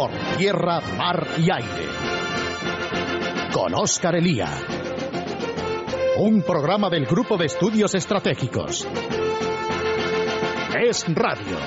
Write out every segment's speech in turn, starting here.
por tierra, mar y aire. Con Óscar Elía. Un programa del Grupo de Estudios Estratégicos. Es Radio.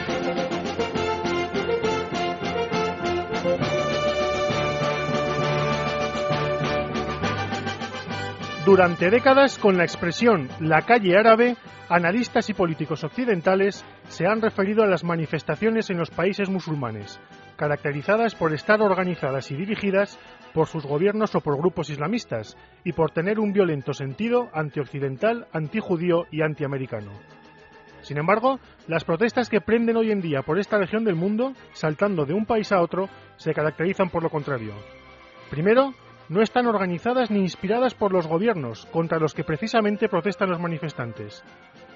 Durante décadas, con la expresión la calle árabe, analistas y políticos occidentales se han referido a las manifestaciones en los países musulmanes, caracterizadas por estar organizadas y dirigidas por sus gobiernos o por grupos islamistas, y por tener un violento sentido antioccidental, antijudío y antiamericano. Sin embargo, las protestas que prenden hoy en día por esta región del mundo, saltando de un país a otro, se caracterizan por lo contrario. Primero, no están organizadas ni inspiradas por los gobiernos contra los que precisamente protestan los manifestantes,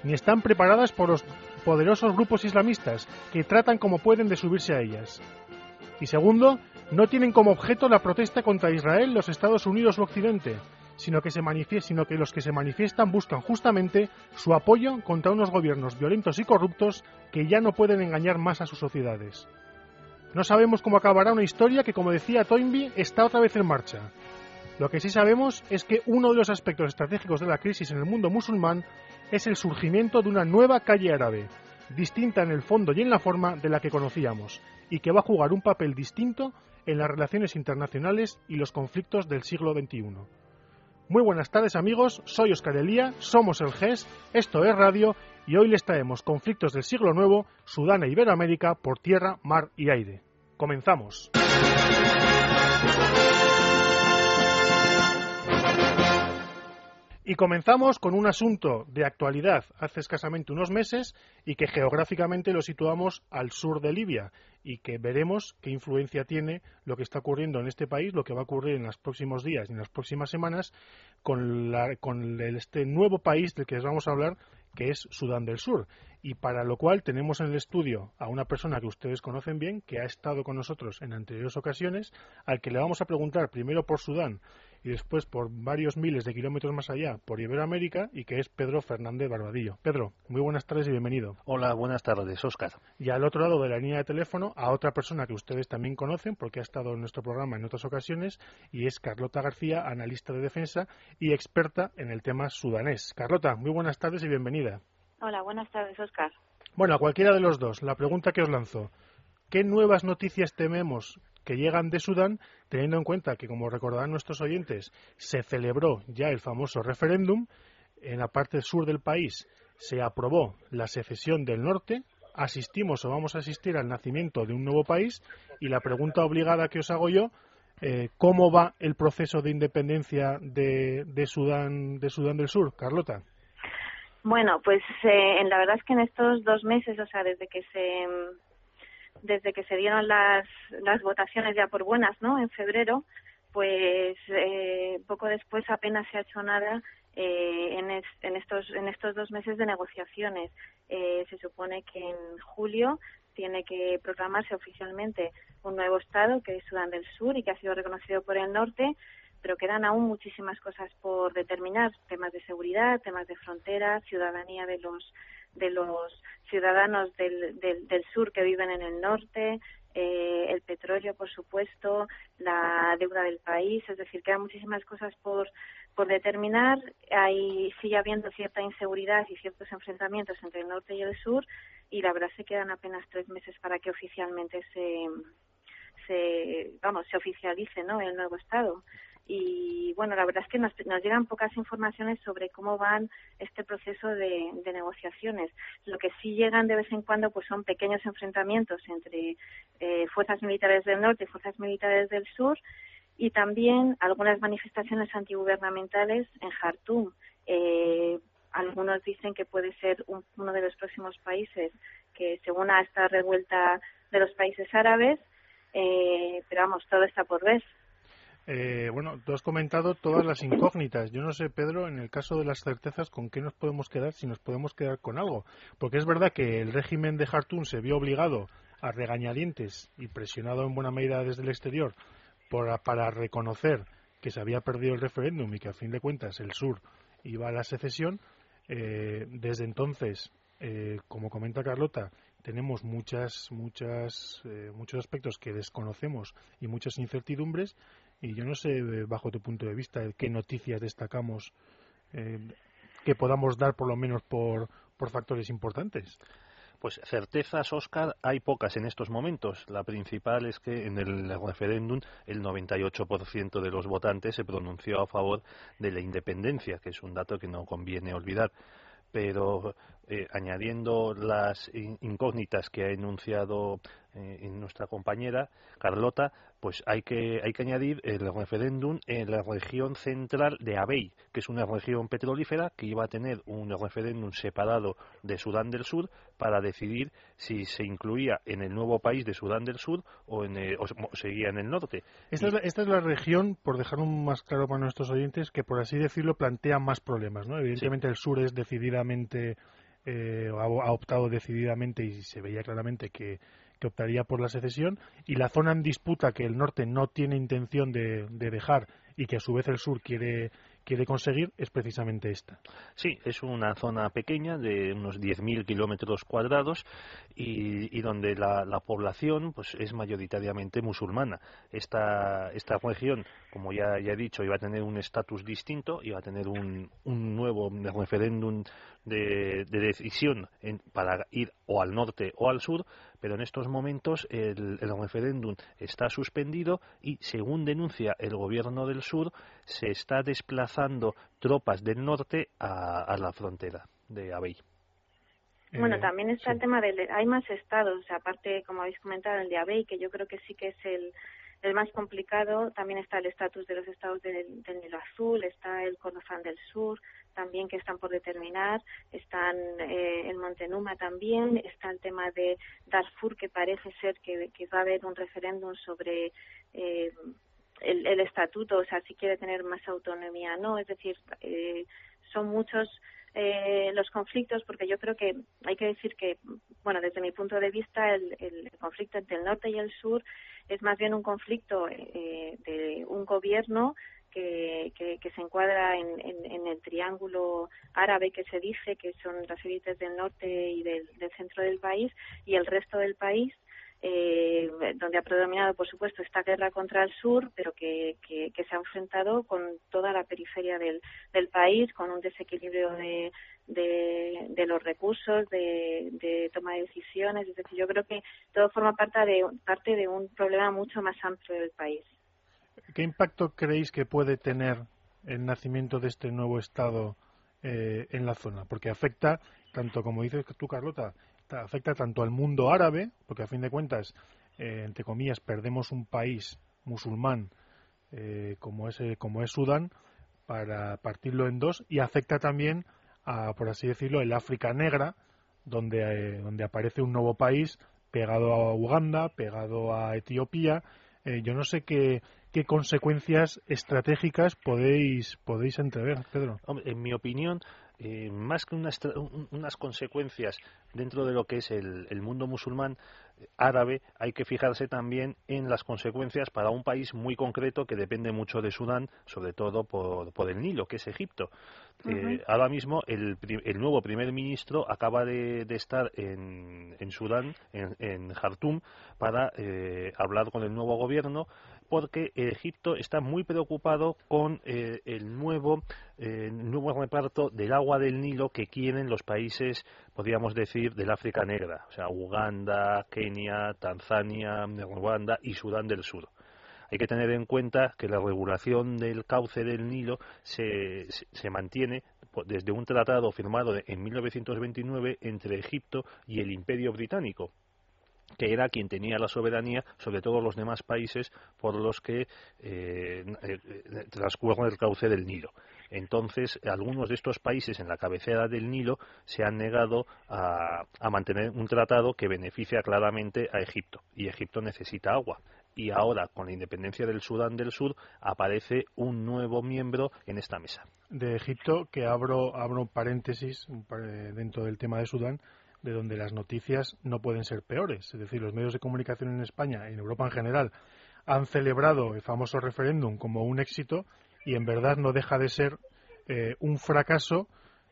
ni están preparadas por los poderosos grupos islamistas que tratan como pueden de subirse a ellas. Y segundo, no tienen como objeto la protesta contra Israel, los Estados Unidos o Occidente, sino que, sino que los que se manifiestan buscan justamente su apoyo contra unos gobiernos violentos y corruptos que ya no pueden engañar más a sus sociedades. No sabemos cómo acabará una historia que, como decía Toynbee, está otra vez en marcha. Lo que sí sabemos es que uno de los aspectos estratégicos de la crisis en el mundo musulmán es el surgimiento de una nueva calle árabe, distinta en el fondo y en la forma de la que conocíamos, y que va a jugar un papel distinto en las relaciones internacionales y los conflictos del siglo XXI. Muy buenas tardes amigos, soy Oscar Elía, somos el GES, esto es Radio y hoy les traemos conflictos del siglo nuevo, Sudán e Iberoamérica por tierra, mar y aire. Comenzamos. Y comenzamos con un asunto de actualidad hace escasamente unos meses y que geográficamente lo situamos al sur de Libia y que veremos qué influencia tiene lo que está ocurriendo en este país, lo que va a ocurrir en los próximos días y en las próximas semanas con, con este nuevo país del que les vamos a hablar, que es Sudán del Sur. Y para lo cual tenemos en el estudio a una persona que ustedes conocen bien, que ha estado con nosotros en anteriores ocasiones, al que le vamos a preguntar primero por Sudán y después por varios miles de kilómetros más allá por Iberoamérica y que es Pedro Fernández Barbadillo. Pedro, muy buenas tardes y bienvenido. Hola, buenas tardes, Óscar. Y al otro lado de la línea de teléfono a otra persona que ustedes también conocen porque ha estado en nuestro programa en otras ocasiones y es Carlota García, analista de defensa y experta en el tema sudanés. Carlota, muy buenas tardes y bienvenida. Hola, buenas tardes, Óscar. Bueno, a cualquiera de los dos, la pregunta que os lanzo. ¿Qué nuevas noticias tememos que llegan de Sudán, teniendo en cuenta que, como recordarán nuestros oyentes, se celebró ya el famoso referéndum, en la parte sur del país se aprobó la secesión del norte, asistimos o vamos a asistir al nacimiento de un nuevo país y la pregunta obligada que os hago yo, eh, ¿cómo va el proceso de independencia de, Sudán, de Sudán del Sur, Carlota? Bueno, pues eh, la verdad es que en estos dos meses, o sea, desde que se desde que se dieron las, las votaciones ya por buenas, ¿no? En febrero, pues eh, poco después apenas se ha hecho nada eh, en, estos en estos dos meses de negociaciones. Eh, se supone que en julio tiene que proclamarse oficialmente un nuevo estado que es Sudán del Sur y que ha sido reconocido por el norte, pero quedan aún muchísimas cosas por determinar, temas de seguridad, temas de frontera, ciudadanía de los de los ciudadanos del, del, sur que viven en el norte, eh, el petróleo, por supuesto, la deuda del país, es decir, quedan muchísimas cosas por, por determinar. Hay, sigue habiendo cierta inseguridad y ciertos enfrentamientos entre el norte y el sur y la verdad se quedan apenas tres meses para que oficialmente se, se vamos, se oficialice ¿no? el nuevo Estado y bueno, la verdad es que nos, llegan pocas informaciones sobre cómo van este proceso de, negociaciones. Lo que sí llegan de vez en cuando pues son pequeños enfrentamientos entre eh, fuerzas militares del norte y fuerzas militares del sur y también algunas manifestaciones antigubernamentales en Jartum. Eh, algunos dicen que puede ser uno de los próximos países que se una a esta revuelta de los países árabes, eh, pero vamos, todo está por ver. Eh, bueno, tú has comentado todas las incógnitas. Yo no sé, Pedro, en el caso de las certezas, ¿con qué nos podemos quedar si nos podemos quedar con algo? Porque es verdad que el régimen de Jartum se vio obligado a regañadientes y presionado en buena medida desde el exterior para reconocer que se había perdido el referéndum y que a fin de cuentas el sur iba a la secesión. Eh, desde entonces, eh, como comenta Carlota, tenemos muchas, muchas, eh, muchos aspectos que desconocemos y muchas incertidumbres. Y yo no sé, bajo tu punto de vista, qué noticias destacamos que podamos dar por lo menos por, por factores importantes. Pues certezas, Oscar, hay pocas en estos momentos. La principal es que en el referéndum el 98% de los votantes se pronunció a favor de la independencia, que es un dato que no conviene olvidar. Pero eh, añadiendo las incógnitas que ha enunciado eh, nuestra compañera Carlota, pues hay que, hay que añadir el referéndum en la región central de Abey, que es una región petrolífera que iba a tener un referéndum separado de Sudán del Sur para decidir si se incluía en el nuevo país de Sudán del Sur o, en seguía en el norte. Esta, es la, región, por dejar un más claro para nuestros oyentes, que por así decirlo plantea más problemas. ¿no? Evidentemente el sur es decididamente, eh, ha optado decididamente y se veía claramente que optaría por la secesión, y la zona en disputa que el norte no tiene intención de, dejar y que a su vez el sur quiere, quiere conseguir es precisamente esta. Sí, es una zona pequeña de unos 10.000 kilómetros cuadrados y, donde la, población pues es mayoritariamente musulmana. Esta, esta región, como ya, ya he dicho, iba a tener un estatus distinto, iba a tener un, un nuevo referéndum de, decisión para ir o al norte o al sur, pero en estos momentos el, referéndum está suspendido y, según denuncia el gobierno del sur, se está desplazando tropas del norte a, la frontera de Abey. Bueno, eh, también está el tema de hay más estados, aparte, como habéis comentado, el de Abey, que yo creo que sí que es el, el más complicado. También está el estatus de los estados del, Nilo Azul, está el Kordofán del Sur, también que están por determinar, están eh, el Montenuma también, está el tema de Darfur, que parece ser que, va a haber un referéndum sobre eh, el, estatuto, o sea, si quiere tener más autonomía no, es decir, eh, son muchos eh, los conflictos, porque yo creo que hay que decir que, bueno, desde mi punto de vista, el, el conflicto entre el norte y el sur es más bien un conflicto eh, de un gobierno que, que, se encuadra en, en, el triángulo árabe que se dice, que son las élites del norte y del, centro del país, y el resto del país, eh, donde ha predominado, por supuesto, esta guerra contra el sur, pero que, que, se ha enfrentado con toda la periferia del, país, con un desequilibrio de, de, de los recursos, de, de, toma de decisiones. Es decir, yo creo que todo forma parte de, parte de un problema mucho más amplio del país. ¿Qué impacto creéis que puede tener el nacimiento de este nuevo Estado eh, en la zona? Porque afecta, tanto como dices tú, Carlota, afecta tanto al mundo árabe, porque a fin de cuentas, eh, entre comillas, perdemos un país musulmán eh, como, es, como es Sudán, para partirlo en dos, y afecta también a, por así decirlo, el África negra, donde, donde aparece un nuevo país pegado a Uganda, pegado a Etiopía. yo no sé qué, qué consecuencias estratégicas podéis, podéis entrever, Pedro? En mi opinión, eh, más que unas, unas, consecuencias dentro de lo que es el, el, mundo musulmán eh, árabe, hay que fijarse también en las consecuencias para un país muy concreto que depende mucho de Sudán, sobre todo por, por el Nilo, que es Egipto. Eh, ahora mismo el, el, nuevo primer ministro acaba de, de estar en, en Sudán, en, en Jartum, para hablar con el nuevo gobierno porque Egipto está muy preocupado con eh, el nuevo, eh, nuevo reparto del agua del Nilo que quieren los países, podríamos decir, del África Negra, o sea, Uganda, Kenia, Tanzania, Ruanda y Sudán del Sur. Hay que tener en cuenta que la regulación del cauce del Nilo se, se mantiene desde un tratado firmado en 1929 entre Egipto y el Imperio Británico, que era quien tenía la soberanía sobre todos los demás países por los que eh, eh, transcurre el cauce del Nilo. Entonces, algunos de estos países en la cabecera del Nilo se han negado a, mantener un tratado que beneficia claramente a Egipto, y Egipto necesita agua. Y ahora, con la independencia del Sudán del Sur, aparece un nuevo miembro en esta mesa. De Egipto, que abro, abro paréntesis dentro del tema de Sudán, de donde las noticias no pueden ser peores. Es decir, los medios de comunicación en España, en Europa en general, han celebrado el famoso referéndum como un éxito y en verdad no deja de ser eh, un fracaso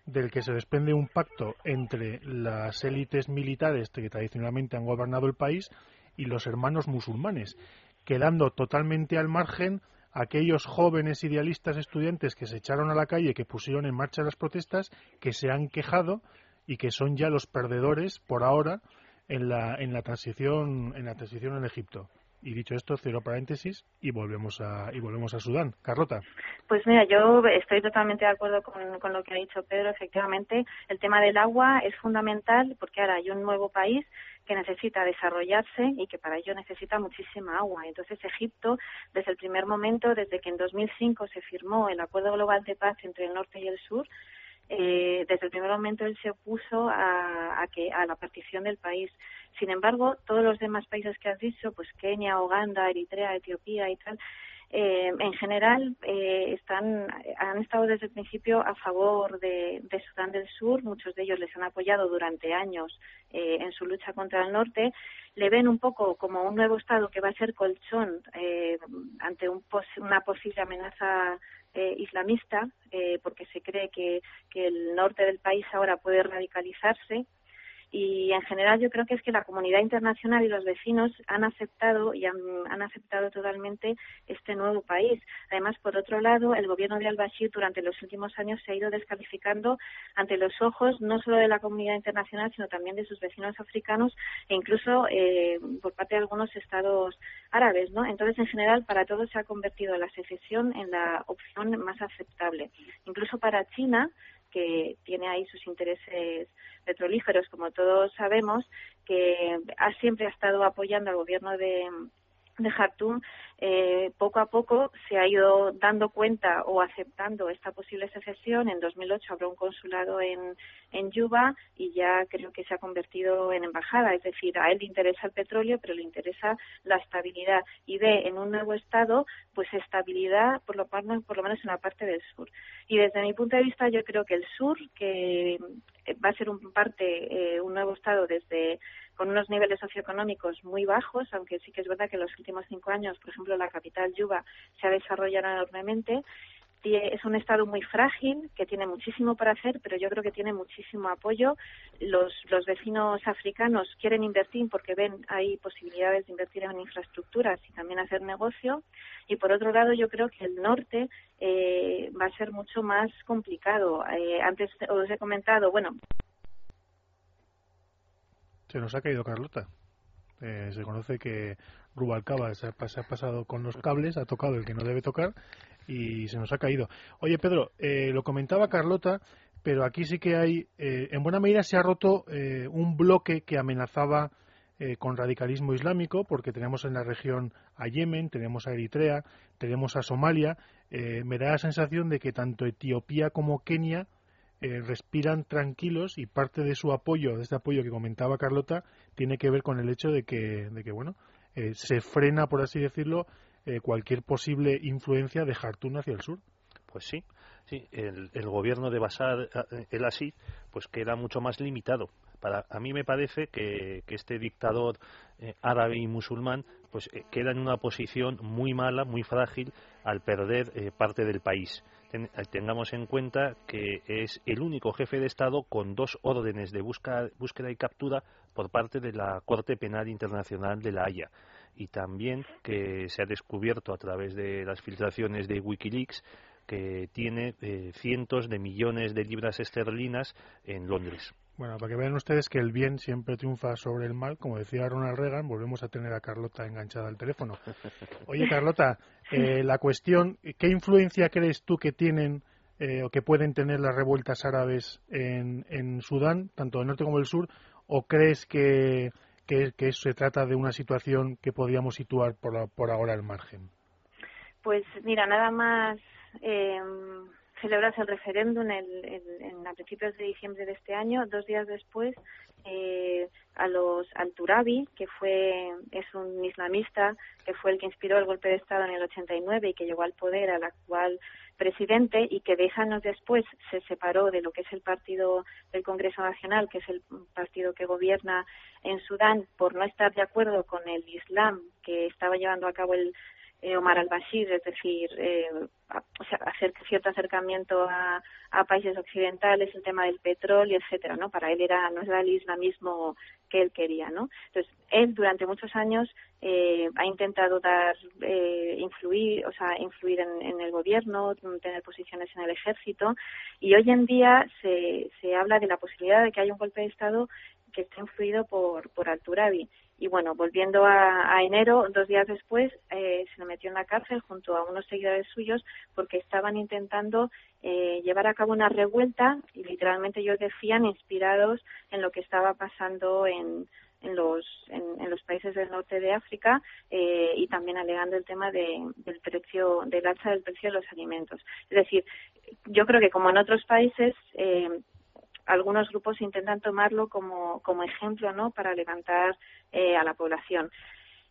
del que se desprende un pacto entre las élites militares que tradicionalmente han gobernado el país y los hermanos musulmanes, quedando totalmente al margen aquellos jóvenes idealistas estudiantes que se echaron a la calle, que pusieron en marcha las protestas, que se han quejado y que son ya los perdedores por ahora en la, en la transición en la transición en Egipto. Y dicho esto, cero paréntesis y volvemos a y volvemos a Sudán. Carlota. Pues mira, yo estoy totalmente de acuerdo con, con lo que ha dicho Pedro. Efectivamente, el tema del agua es fundamental porque ahora hay un nuevo país que necesita desarrollarse y que para ello necesita muchísima agua. Entonces, Egipto, desde el primer momento, desde que en 2005 se firmó el Acuerdo Global de Paz entre el norte y el sur, eh, desde el primer momento él se opuso a, a, que, a la partición del país. Sin embargo, todos los demás países que has dicho, pues Kenia, Uganda, Eritrea, Etiopía y tal, eh, en general eh, están, han estado desde el principio a favor de, de, Sudán del Sur, muchos de ellos les han apoyado durante años eh, en su lucha contra el norte, le ven un poco como un nuevo Estado que va a ser colchón eh, ante un pos una posible amenaza eh, islamista, eh, porque se cree que, que el norte del país ahora puede radicalizarse y en general yo creo que es que la comunidad internacional y los vecinos han aceptado y han, han, aceptado totalmente este nuevo país. Además, por otro lado, el gobierno de al-Bashir durante los últimos años se ha ido descalificando ante los ojos no solo de la comunidad internacional, sino también de sus vecinos africanos e incluso eh, por parte de algunos estados árabes, ¿no? Entonces, en general, para todos se ha convertido la secesión en la opción más aceptable. Incluso para China, que tiene ahí sus intereses petrolíferos, como todos sabemos, que siempre ha estado apoyando al gobierno de, de Jartum, eh, poco a poco se ha ido dando cuenta o aceptando esta posible secesión. En 2008 abrió un consulado en, en Yuba y ya creo que se ha convertido en embajada. Es decir, a él le interesa el petróleo, pero le interesa la estabilidad y ve en un nuevo Estado pues estabilidad, por lo, por lo menos en la parte del sur. Y desde mi punto de vista, yo creo que el sur, que va a ser un parte, eh, un nuevo Estado desde con unos niveles socioeconómicos muy bajos, aunque sí que es verdad que en los últimos cinco años, por ejemplo, la capital Yuba se ha desarrollado enormemente. Es un estado muy frágil, que tiene muchísimo para hacer, pero yo creo que tiene muchísimo apoyo. Los, los vecinos africanos quieren invertir porque ven hay posibilidades de invertir en infraestructuras y también hacer negocio. Y por otro lado, yo creo que el norte eh, va a ser mucho más complicado. Eh, antes os he comentado, bueno, se nos ha caído Carlota. Eh, se conoce que Rubalcaba se ha, se ha, pasado con los cables, ha tocado el que no debe tocar y se nos ha caído. Oye, Pedro, eh, lo comentaba Carlota, pero aquí sí que hay, eh, en buena medida se ha roto eh, un bloque que amenazaba eh, con radicalismo islámico, porque tenemos en la región a Yemen, tenemos a Eritrea, tenemos a Somalia. Eh, me da la sensación de que tanto Etiopía como Kenia eh, respiran tranquilos y parte de su apoyo, de este apoyo que comentaba Carlota, tiene que ver con el hecho de que, de que bueno, eh, se frena, por así decirlo, eh, cualquier posible influencia de Jartún hacia el sur. Pues sí, sí, el, el gobierno de Bashar el-Assad pues queda mucho más limitado. Para, a mí me parece que, que este dictador eh, árabe y musulmán pues eh, queda en una posición muy mala, muy frágil al perder eh, parte del país. Ten, tengamos en cuenta que es el único jefe de Estado con dos órdenes de búsqueda y captura por parte de la Corte Penal Internacional de La Haya y también que se ha descubierto a través de las filtraciones de Wikileaks que tiene eh, cientos de millones de libras esterlinas en Londres. Bueno, para que vean ustedes que el bien siempre triunfa sobre el mal, como decía Ronald Reagan, volvemos a tener a Carlota enganchada al teléfono. Oye, Carlota, eh, la cuestión, ¿qué influencia crees tú que tienen eh, o que pueden tener las revueltas árabes en, en Sudán, tanto del norte como del sur, o crees que, que, que se trata de una situación que podríamos situar por, la, por ahora al margen? Pues mira, nada más eh, celebras el referéndum en, en, en, a principios de diciembre de este año, dos días después, eh, a los al Turabi, que fue es un islamista que fue el que inspiró el golpe de Estado en el 89 y que llegó al poder al actual presidente y que diez años después se separó de lo que es el partido del Congreso Nacional, que es el partido que gobierna en Sudán, por no estar de acuerdo con el Islam que estaba llevando a cabo el eh, Omar al-Bashir, es decir, eh, hacer cierto acercamiento a, a, países occidentales, el tema del petróleo, etcétera, ¿no? Para él era no era el islamismo que él quería, ¿no? Entonces, él durante muchos años eh, ha intentado dar, eh, influir, o sea, influir en, en, el gobierno, tener posiciones en el ejército, y hoy en día se, se habla de la posibilidad de que haya un golpe de Estado que esté influido por, por Alturabi. Y bueno, volviendo a, enero, dos días después, eh, se le metió en la cárcel junto a unos seguidores suyos porque estaban intentando eh, llevar a cabo una revuelta y literalmente ellos decían inspirados en lo que estaba pasando en, en los, en, los países del norte de África eh, y también alegando el tema de, del precio, del alza del precio de los alimentos. Es decir, yo creo que como en otros países, eh, algunos grupos intentan tomarlo como, como ejemplo ¿no? para levantar eh, a la población.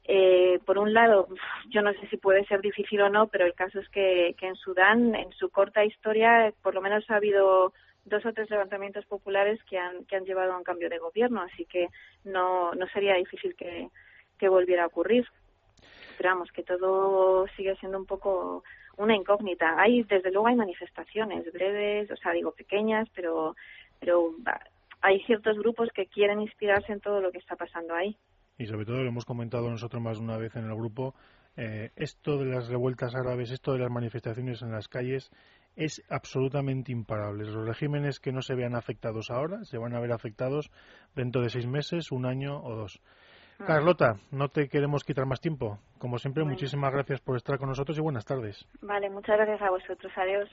Eh, por un lado, yo no sé si puede ser difícil o no, pero el caso es que, que en Sudán, en su corta historia, por lo menos ha habido dos o tres levantamientos populares que han, que han llevado a un cambio de gobierno, así que no, no sería difícil que, que volviera a ocurrir. Esperamos que todo sigue siendo un poco una incógnita. Hay, desde luego, hay manifestaciones breves, o sea, digo pequeñas, pero pero hay ciertos grupos que quieren inspirarse en todo lo que está pasando ahí. Y sobre todo lo hemos comentado nosotros más de una vez en el grupo, eh, esto de las revueltas árabes, esto de las manifestaciones en las calles es absolutamente imparable. Los regímenes que no se vean afectados ahora se van a ver afectados dentro de seis meses, un año o dos. Ah. Carlota, no te queremos quitar más tiempo. Como siempre, muchísimas gracias por estar con nosotros y buenas tardes. Vale, muchas gracias a vosotros. Adiós.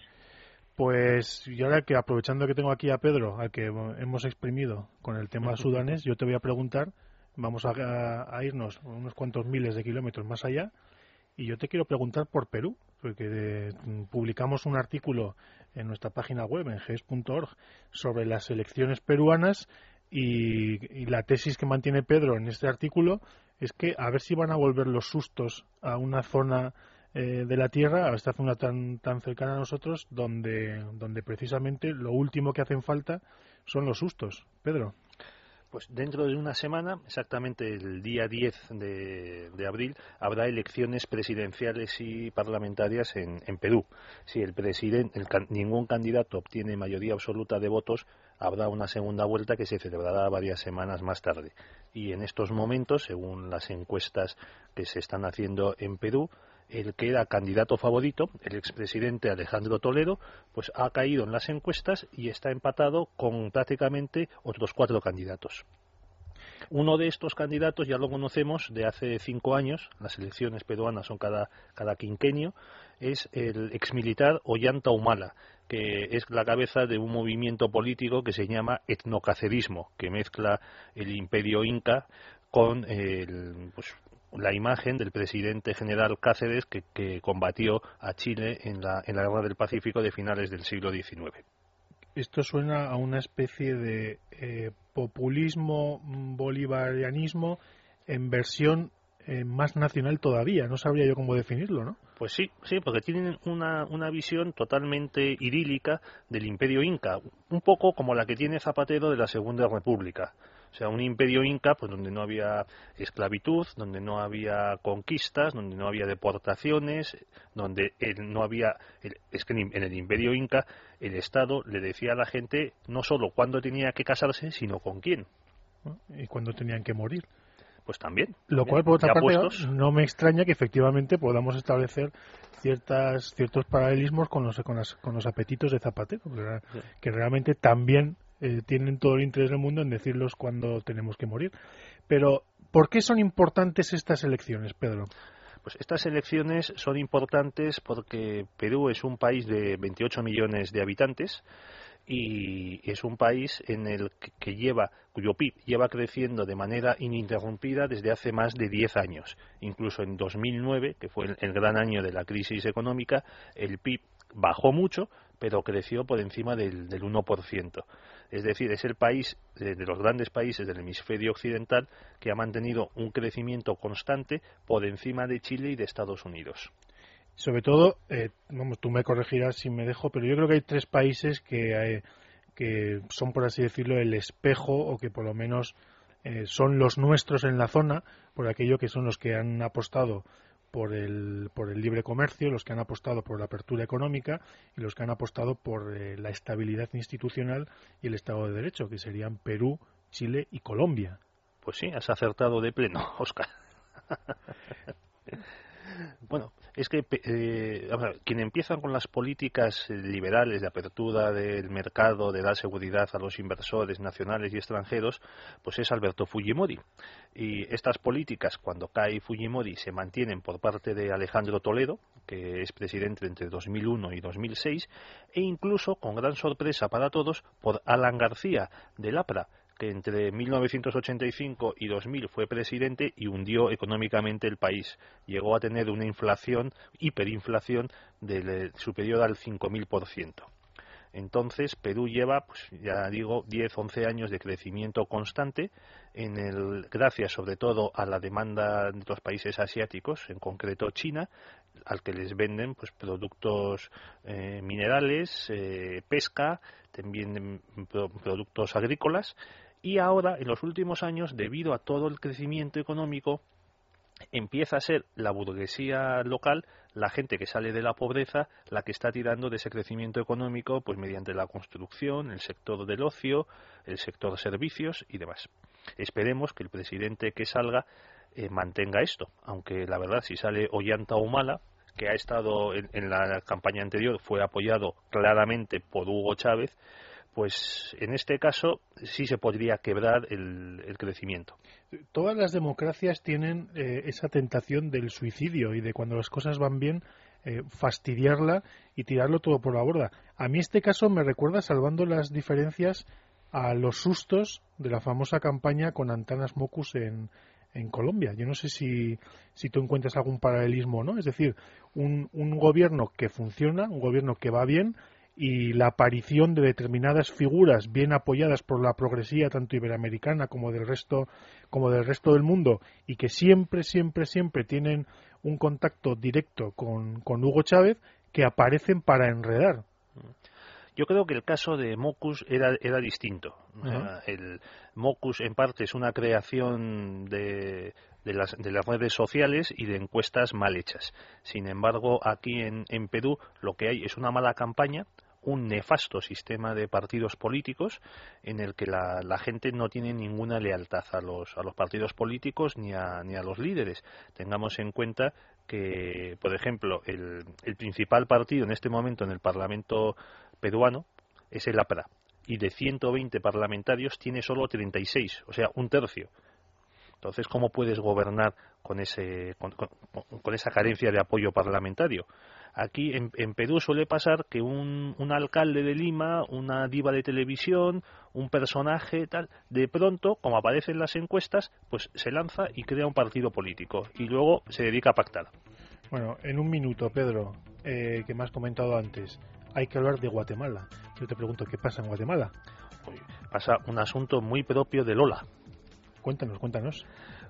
Pues y ahora que aprovechando que tengo aquí a Pedro, al que hemos exprimido con el tema sudanés, yo te voy a preguntar, vamos a, irnos unos cuantos miles de kilómetros más allá, y yo te quiero preguntar por Perú, porque publicamos un artículo en nuestra página web, en ges.org, sobre las elecciones peruanas y, la tesis que mantiene Pedro en este artículo es que a ver si van a volver los sustos a una zona eh, de la Tierra, a esta zona tan, tan cercana a nosotros, donde, donde precisamente lo último que hacen falta son los sustos. Pedro. Pues dentro de una semana, exactamente el día 10 de, abril, habrá elecciones presidenciales y parlamentarias en, Perú. Si el presidente, ningún candidato obtiene mayoría absoluta de votos, habrá una segunda vuelta que se celebrará varias semanas más tarde. Y en estos momentos, según las encuestas que se están haciendo en Perú, el que era candidato favorito, el expresidente Alejandro Toledo, pues ha caído en las encuestas y está empatado con prácticamente otros cuatro candidatos. Uno de estos candidatos ya lo conocemos de hace cinco años, las elecciones peruanas son cada, cada quinquenio, es el exmilitar Ollanta Humala, que es la cabeza de un movimiento político que se llama etnocacerismo, que mezcla el imperio inca con el, pues, la imagen del presidente general Cáceres que, combatió a Chile en la, en la guerra del Pacífico de finales del siglo XIX. Esto suena a una especie de eh, populismo bolivarianismo en versión eh, más nacional todavía. No sabría yo cómo definirlo, ¿no? Pues sí, sí, porque tienen una, una visión totalmente idílica del imperio inca, un poco como la que tiene Zapatero de la Segunda República. O sea, un imperio inca, pues donde no había esclavitud, donde no había conquistas, donde no había deportaciones, donde no había... Es que en el imperio inca el Estado le decía a la gente no solo cuándo tenía que casarse, sino con quién. Y cuándo tenían que morir. Pues también. Lo cual, por otra parte, no me extraña que efectivamente podamos establecer ciertas, ciertos paralelismos con los, con, con los apetitos de Zapatero, que realmente también eh, tienen todo el interés del mundo en decirlos cuando tenemos que morir. Pero, ¿por qué son importantes estas elecciones, Pedro? Pues estas elecciones son importantes porque Perú es un país de 28 millones de habitantes y es un país en el que lleva cuyo PIB lleva creciendo de manera ininterrumpida desde hace más de 10 años. Incluso en 2009, que fue el gran año de la crisis económica, el PIB bajó mucho, pero creció por encima del, del 1%. Es decir, es el país de, los grandes países del hemisferio occidental que ha mantenido un crecimiento constante por encima de Chile y de Estados Unidos. Sobre todo, eh, vamos, tú me corregirás si me dejo, pero yo creo que hay tres países que, eh, que son, por así decirlo, el espejo o que por lo menos eh, son los nuestros en la zona, por aquello que son los que han apostado por el, por el libre comercio, los que han apostado por la apertura económica y los que han apostado por eh, la estabilidad institucional y el Estado de Derecho, que serían Perú, Chile y Colombia. Pues sí, has acertado de pleno, Oscar. bueno, es que eh, quien empieza con las políticas liberales de apertura del mercado, de dar seguridad a los inversores nacionales y extranjeros, pues es Alberto Fujimori. Y estas políticas, cuando cae Fujimori, se mantienen por parte de Alejandro Toledo, que es presidente entre 2001 y 2006, e incluso, con gran sorpresa para todos, por Alan García de Lapra, que entre 1985 y 2000 fue presidente y hundió económicamente el país. Llegó a tener una inflación, hiperinflación, del, superior al 5.000%. Entonces, Perú lleva, pues, ya digo, 10, 11 años de crecimiento constante, en el, gracias sobre todo a la demanda de los países asiáticos, en concreto China, al que les venden pues, productos eh, minerales, eh, pesca, también mm, productos agrícolas, y ahora, en los últimos años, debido a todo el crecimiento económico, empieza a ser la burguesía local, la gente que sale de la pobreza, la que está tirando de ese crecimiento económico, pues mediante la construcción, el sector del ocio, el sector servicios y demás. Esperemos que el presidente que salga eh, mantenga esto, aunque la verdad si sale Ollanta Humala, que ha estado en la campaña anterior, fue apoyado claramente por Hugo Chávez, pues en este caso sí se podría quebrar el, crecimiento. Todas las democracias tienen eh, esa tentación del suicidio y de cuando las cosas van bien eh, fastidiarla y tirarlo todo por la borda. A mí este caso me recuerda, salvando las diferencias, a los sustos de la famosa campaña con Antanas Mocus en, en Colombia. Yo no sé si, si tú encuentras algún paralelismo o no. Es decir, un, un gobierno que funciona, un gobierno que va bien, y la aparición de determinadas figuras bien apoyadas por la progresía tanto iberoamericana como del resto como del resto del mundo y que siempre siempre siempre tienen un contacto directo con, con Hugo Chávez que aparecen para enredar. Yo creo que el caso de Mocus era, era distinto. el Mocus, en parte, es una creación de, de, las, de las redes sociales y de encuestas mal hechas. Sin embargo, aquí en, en Perú lo que hay es una mala campaña, un nefasto sistema de partidos políticos en el que la, gente no tiene ninguna lealtad a los, a los partidos políticos ni a, ni a los líderes. Tengamos en cuenta que, por ejemplo, el, el principal partido en este momento en el Parlamento peruano es el APRA y de 120 parlamentarios tiene solo 36, o sea, un tercio. Entonces, ¿cómo puedes gobernar con, ese, con, esa carencia de apoyo parlamentario? Aquí en, Perú suele pasar que un, un, alcalde de Lima, una diva de televisión, un personaje tal, de pronto, como aparece en las encuestas, pues se lanza y crea un partido político y luego se dedica a pactar. Bueno, en un minuto, Pedro, eh, que me has comentado antes, hay que hablar de Guatemala. Yo te pregunto, ¿qué pasa en Guatemala? pasa un asunto muy propio de Lola. Cuéntanos, cuéntanos.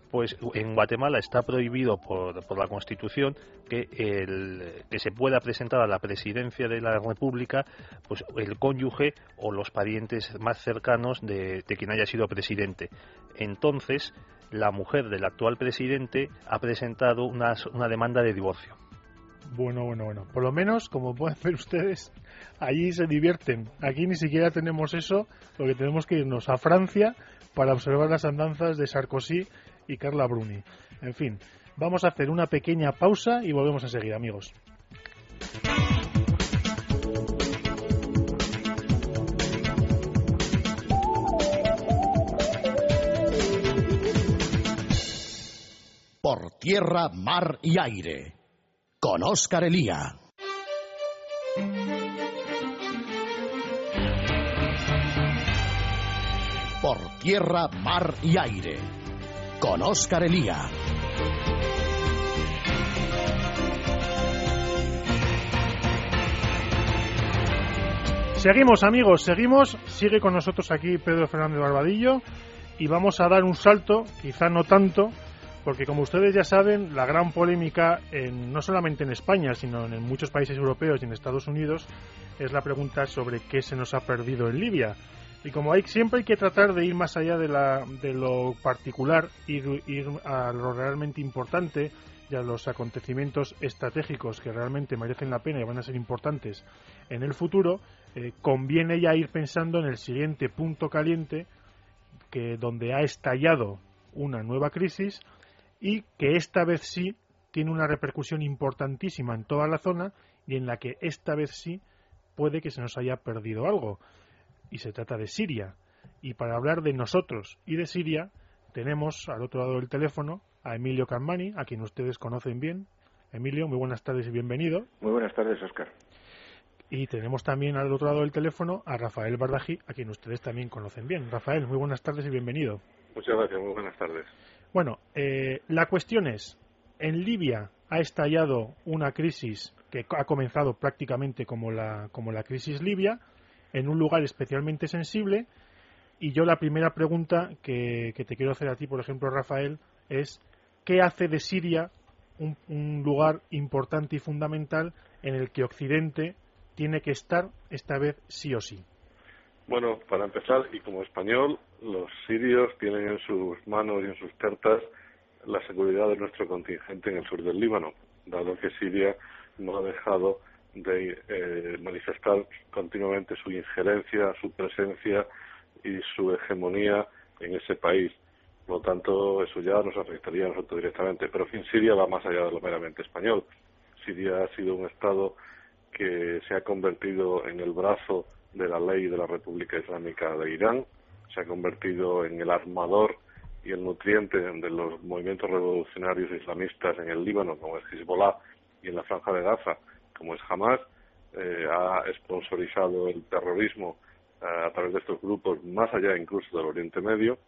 Pues en Guatemala está prohibido por, la Constitución que, el, que se pueda presentar a la presidencia de la República pues el cónyuge o los parientes más cercanos de, de quien haya sido presidente. Entonces, la mujer del actual presidente ha presentado una, una demanda de divorcio. Bueno, bueno, bueno. Por lo menos, como pueden ver ustedes, allí se divierten. Aquí ni siquiera tenemos eso, lo que tenemos que irnos a Francia para observar las andanzas de Sarkozy y Carla Bruni. En fin, vamos a hacer una pequeña pausa y volvemos a seguir, amigos. Por tierra, mar y aire. Con Oscar Elía. Por tierra, mar y aire. Con Oscar Elía. Seguimos amigos, seguimos. Sigue con nosotros aquí Pedro Fernández Barbadillo y vamos a dar un salto, quizá no tanto, porque como ustedes ya saben, la gran polémica, en, no solamente en España, sino en muchos países europeos y en Estados Unidos, es la pregunta sobre qué se nos ha perdido en Libia. Y como hay, siempre hay que tratar de ir más allá de, la, de lo particular, ir, ir a lo realmente importante y a los acontecimientos estratégicos que realmente merecen la pena y van a ser importantes en el futuro, eh, conviene ya ir pensando en el siguiente punto caliente, que donde ha estallado una nueva crisis y que esta vez sí tiene una repercusión importantísima en toda la zona y en la que esta vez sí puede que se nos haya perdido algo y se trata de Siria. Y para hablar de nosotros y de Siria, tenemos al otro lado del teléfono a Emilio Cammani, a quien ustedes conocen bien. Emilio, muy buenas tardes y bienvenido. Muy buenas tardes, Oscar. Y tenemos también al otro lado del teléfono a Rafael Bardají, a quien ustedes también conocen bien. Rafael, muy buenas tardes y bienvenido. Muchas gracias, muy buenas tardes. Bueno, eh, la cuestión es, en Libia ha estallado una crisis que ha comenzado prácticamente como la, como la crisis libia, en un lugar especialmente sensible. Y yo la primera pregunta que, te quiero hacer a ti, por ejemplo, Rafael, es ¿qué hace de Siria un, un, lugar importante y fundamental en el que Occidente tiene que estar esta vez sí o sí? Bueno, para empezar, y como español, los sirios tienen en sus manos y en sus cartas la seguridad de nuestro contingente en el sur del Líbano, dado que Siria no ha dejado de eh, manifestar continuamente su injerencia, su presencia y su hegemonía en ese país. Por lo tanto, eso ya nos afectaría a nosotros directamente. Pero, en fin, Siria va más allá de lo meramente español. Siria ha sido un Estado que se ha convertido en el brazo de la ley de la República Islámica de Irán, se ha convertido en el armador y el nutriente de los movimientos revolucionarios islamistas en el Líbano, como es Hezbollah, y en la Franja de Gaza, como es Hamas, eh, ha sponsorizado el terrorismo eh, a través de estos grupos más allá incluso del Oriente Medio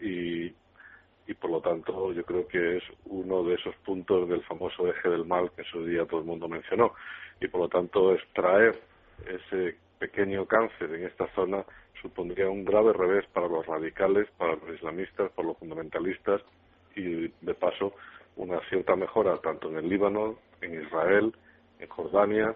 y, y por lo tanto yo creo que es uno de esos puntos del famoso eje del mal que en su día todo el mundo mencionó. Y por lo tanto extraer ese pequeño cáncer en esta zona supondría un grave revés para los radicales, para los islamistas, para los fundamentalistas y de paso una cierta mejora tanto en el Líbano, en Israel, en Jordania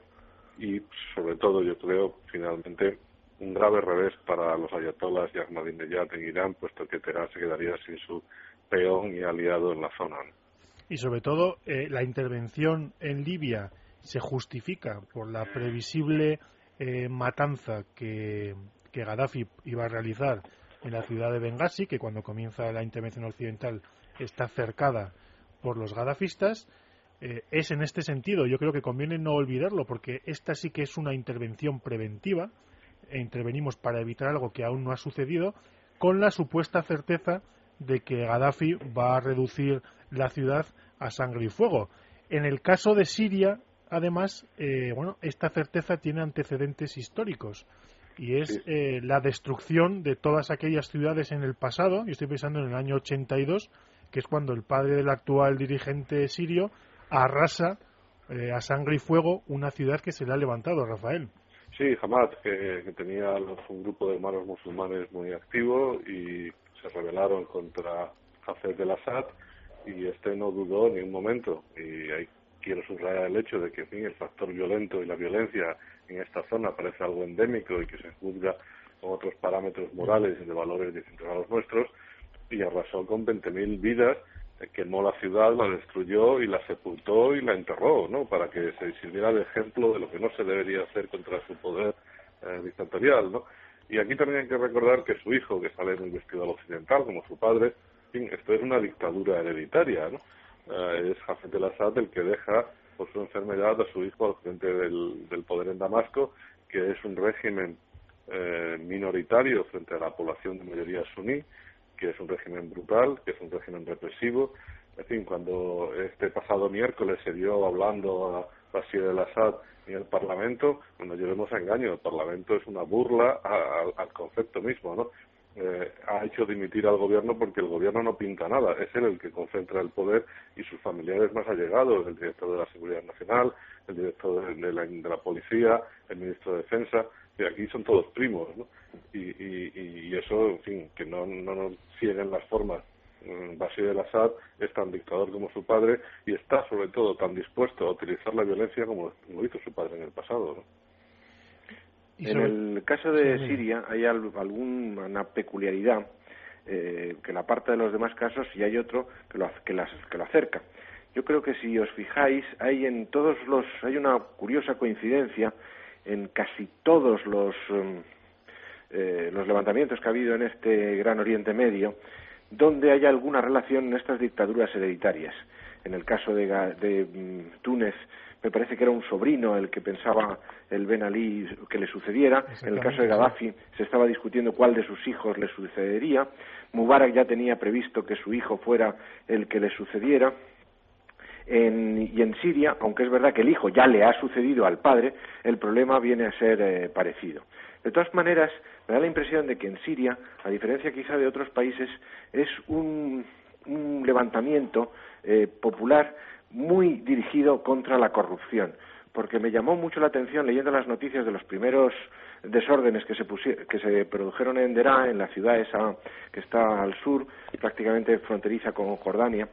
y sobre todo yo creo finalmente un grave revés para los ayatolás y Ahmadinejad en Irán, puesto que Teherán se quedaría sin su peón y aliado en la zona. Y sobre todo eh, la intervención en Libia se justifica por la previsible eh, matanza que, que Gaddafi iba a realizar en la ciudad de Benghazi, que cuando comienza la intervención occidental está cercada por los gadafistas, eh, es en este sentido. Yo creo que conviene no olvidarlo porque esta sí que es una intervención preventiva. E intervenimos para evitar algo que aún no ha sucedido con la supuesta certeza de que Gaddafi va a reducir la ciudad a sangre y fuego. En el caso de Siria, además, eh, bueno, esta certeza tiene antecedentes históricos y es eh, la destrucción de todas aquellas ciudades en el pasado. Yo estoy pensando en el año 82, que es cuando el padre del actual dirigente sirio arrasa eh, a sangre y fuego una ciudad que se le ha levantado, Rafael. Sí, Hamad, que, tenía un grupo de hermanos musulmanes muy activo y se rebelaron contra Hafez del Assad y este no dudó ni un momento. Y ahí quiero subrayar el hecho de que el factor violento y la violencia en esta zona parece algo endémico y que se juzga con otros parámetros morales y de valores distintos a los nuestros y arrasó con 20.000 vidas quemó la ciudad, la destruyó y la sepultó y la enterró, ¿no? Para que se sirviera de ejemplo de lo que no se debería hacer contra su poder eh, dictatorial, ¿no? Y aquí también hay que recordar que su hijo, que sale muy vestido al occidental, como su padre, en fin, esto es una dictadura hereditaria, ¿no? Eh, es Jafet el Assad el que deja por su enfermedad a su hijo al frente del, del poder en Damasco, que es un régimen eh, minoritario frente a la población de mayoría suní, que es un régimen brutal, que es un régimen represivo. En fin, cuando este pasado miércoles se dio hablando a Bashir el-Assad en el Parlamento, cuando llevemos a engaño, el Parlamento es una burla al concepto mismo, ¿no? Eh, ha hecho dimitir al gobierno porque el gobierno no pinta nada, es él el que concentra el poder y sus familiares más allegados, el director de la Seguridad Nacional, el director de, la, de la, Policía, el ministro de Defensa, aquí son todos primos, ¿no? Y, y, eso, en fin, que no, no nos siguen las formas. Mm, Bashir el-Assad es tan dictador como su padre y está, sobre todo, tan dispuesto a utilizar la violencia como lo hizo su padre en el pasado, ¿no? En el caso de Siria hay alguna peculiaridad eh, que la parte de los demás casos y hay otro que lo, que, las, que lo acerca. Yo creo que si os fijáis, hay en todos los, hay una curiosa coincidencia en casi todos los, em, eh, los levantamientos que ha habido en este Gran Oriente Medio, donde hay alguna relación en estas dictaduras hereditarias. En el caso de, de mm, Túnez, me parece que era un sobrino el que pensaba el Ben Ali que le sucediera. En el caso de Gaddafi se estaba discutiendo cuál de sus hijos le sucedería. Mubarak ya tenía previsto que su hijo fuera el que le sucediera. Y en Siria, aunque es verdad que el hijo ya le ha sucedido al padre, el problema viene a ser eh, parecido. De todas maneras, me da la impresión de que en Siria, a diferencia quizá de otros países, es un, levantamiento eh, popular muy dirigido contra la corrupción, porque me llamó mucho la atención leyendo las noticias de los primeros desórdenes que se, que se produjeron en Derá, en la ciudad esa que está al sur, prácticamente fronteriza con Jordania,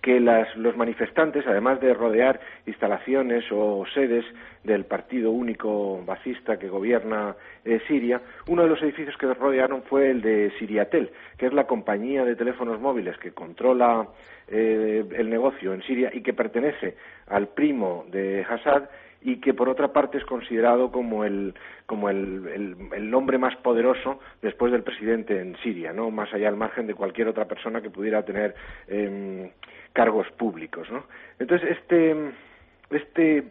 que los manifestantes, además de rodear instalaciones o sedes del partido único bacista que gobierna eh, Siria, uno de los edificios que rodearon fue el de Siriatel, que es la compañía de teléfonos móviles que controla eh, el negocio en Siria y que pertenece al primo de Assad y que por otra parte es considerado como el como el, el, hombre más poderoso después del presidente en Siria, no más allá al margen de cualquier otra persona que pudiera tener em, cargos públicos, ¿no? Entonces este este